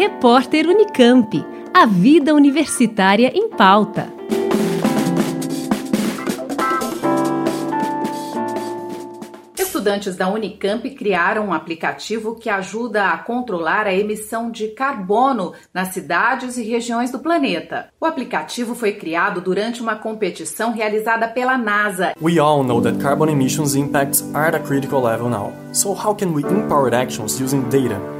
Repórter Unicamp. A vida universitária em pauta. Estudantes da Unicamp criaram um aplicativo que ajuda a controlar a emissão de carbono nas cidades e regiões do planeta. O aplicativo foi criado durante uma competição realizada pela NASA. We all know that carbon emissions impacts are at a critical level now. So how can we empower actions using data?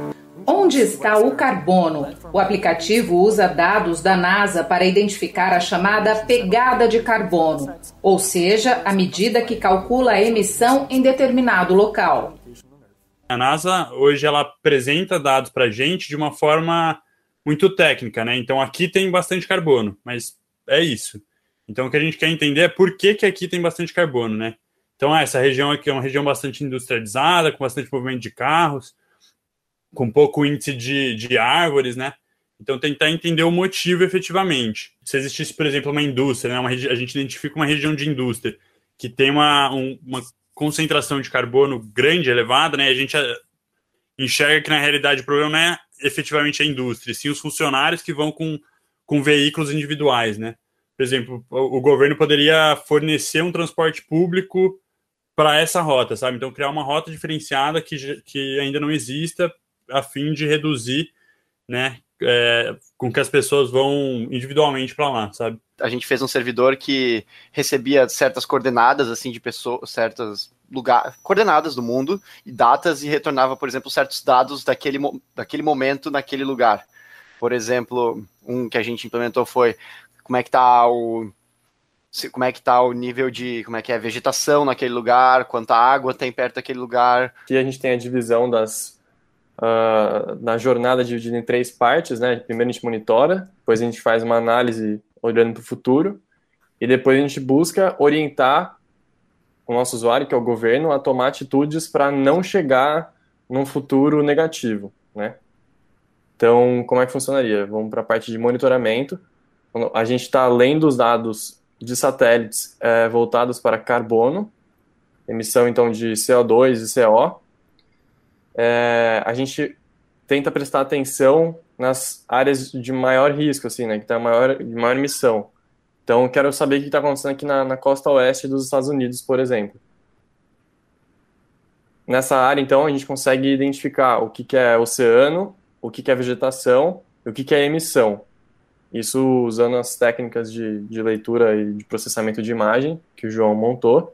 Onde está o carbono? O aplicativo usa dados da NASA para identificar a chamada pegada de carbono, ou seja, a medida que calcula a emissão em determinado local. A NASA hoje ela apresenta dados para a gente de uma forma muito técnica, né? Então aqui tem bastante carbono, mas é isso. Então o que a gente quer entender é por que, que aqui tem bastante carbono, né? Então essa região aqui é uma região bastante industrializada, com bastante movimento de carros com pouco índice de, de árvores, né? Então, tentar entender o motivo efetivamente. Se existisse, por exemplo, uma indústria, né? Uma, a gente identifica uma região de indústria que tem uma, um, uma concentração de carbono grande, elevada, né? A gente eh, enxerga que, na realidade, o problema não é efetivamente a indústria, sim os funcionários que vão com, com veículos individuais, né? Por exemplo, o, o governo poderia fornecer um transporte público para essa rota, sabe? Então, criar uma rota diferenciada que, que ainda não exista a fim de reduzir, né, é, com que as pessoas vão individualmente para lá, sabe? A gente fez um servidor que recebia certas coordenadas assim de pessoas, certas lugar, coordenadas do mundo e datas e retornava, por exemplo, certos dados daquele, daquele momento naquele lugar. Por exemplo, um que a gente implementou foi como é que está o como é que tá o nível de como é que é a vegetação naquele lugar, quanta água tem perto daquele lugar. Aqui a gente tem a divisão das uh, na jornada dividida em três partes, né? Primeiro a gente monitora, depois a gente faz uma análise olhando para o futuro, e depois a gente busca orientar o nosso usuário, que é o governo, a tomar atitudes para não chegar num futuro negativo, né? Então, como é que funcionaria? Vamos para a parte de monitoramento. A gente está lendo os dados de satélites é, voltados para carbono, emissão então de CO2 e CO, é, a gente tenta prestar atenção nas áreas de maior risco, assim, né, que tem maior, de maior emissão. Então, quero saber o que está acontecendo aqui na, na, costa oeste dos Estados Unidos, por exemplo. Nessa área, então, a gente consegue identificar o que, que é oceano, o que, que é vegetação e o que, que é emissão. Isso usando as técnicas de, de leitura e de processamento de imagem que o João montou.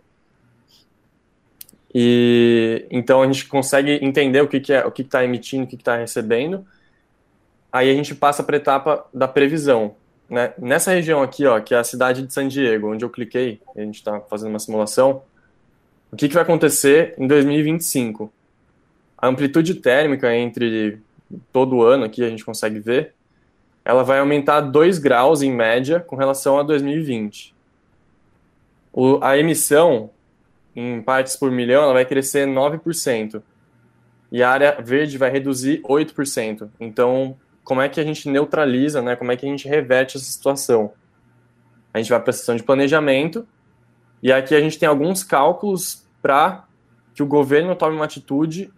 E então a gente consegue entender o que, que é, o que está emitindo, o que está recebendo. Aí a gente passa para a etapa da previsão. Né? Nessa região aqui, ó, que é a cidade de San Diego, onde eu cliquei, a gente está fazendo uma simulação. O que, que vai acontecer em 2025? A amplitude térmica entre todo ano aqui a gente consegue ver, ela vai aumentar 2 graus em média com relação a 2020. O, a emissão em partes por milhão, ela vai crescer 9%. E a área verde vai reduzir 8%. Então, como é que a gente neutraliza, né? Como é que a gente reverte essa situação? A gente vai para a sessão de planejamento, e aqui a gente tem alguns cálculos para que o governo tome uma atitude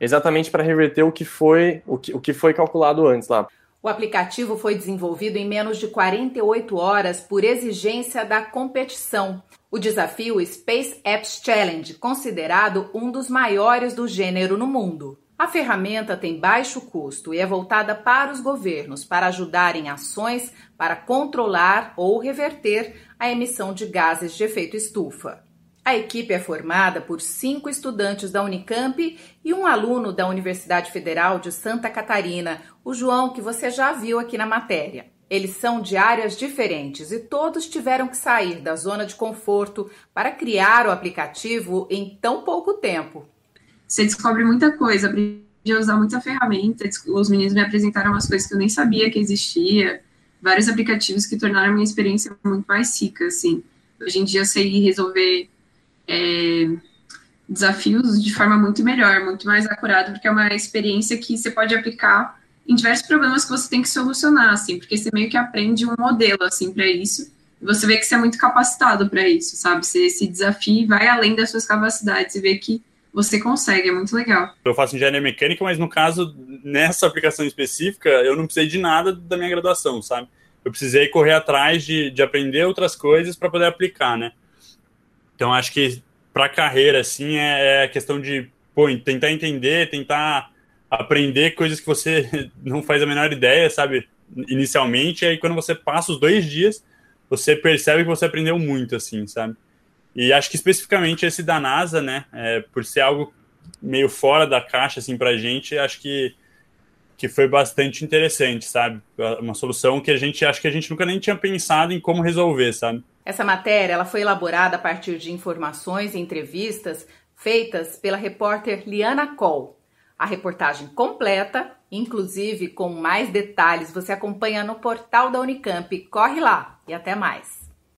exatamente para reverter o que foi o que, o que foi calculado antes lá. O aplicativo foi desenvolvido em menos de 48 horas por exigência da competição. O desafio Space Apps Challenge, considerado um dos maiores do gênero no mundo. A ferramenta tem baixo custo e é voltada para os governos para ajudar em ações para controlar ou reverter a emissão de gases de efeito estufa. A equipe é formada por cinco estudantes da Unicamp e um aluno da Universidade Federal de Santa Catarina, o João, que você já viu aqui na matéria. Eles são de áreas diferentes e todos tiveram que sair da zona de conforto para criar o aplicativo em tão pouco tempo. Você descobre muita coisa, aprendi a usar muita ferramenta. Os meninos me apresentaram umas coisas que eu nem sabia que existia, vários aplicativos que tornaram a minha experiência muito mais rica. Assim. Hoje em dia eu sei resolver é, desafios de forma muito melhor, muito mais acurada, porque é uma experiência que você pode aplicar em diversos problemas que você tem que solucionar, assim, porque você meio que aprende um modelo, assim, para isso, e você vê que você é muito capacitado para isso, sabe? Você se desafia e vai além das suas capacidades e vê que você consegue, é muito legal. Eu faço engenharia mecânica, mas no caso, nessa aplicação específica, eu não precisei de nada da minha graduação, sabe? Eu precisei correr atrás de, de aprender outras coisas para poder aplicar, né? Então, acho que para carreira, assim, é, é questão de pô, tentar entender, tentar aprender coisas que você não faz a menor ideia, sabe? Inicialmente, aí quando você passa os dois dias, você percebe que você aprendeu muito, assim, sabe? E acho que especificamente esse da NASA, né, é, por ser algo meio fora da caixa, assim, pra gente, acho que, que foi bastante interessante, sabe? Uma solução que a gente, acho que a gente nunca nem tinha pensado em como resolver, sabe? Essa matéria, ela foi elaborada a partir de informações e entrevistas feitas pela repórter Liana Coll. A reportagem completa, inclusive com mais detalhes, você acompanha no portal da Unicamp. Corre lá e até mais!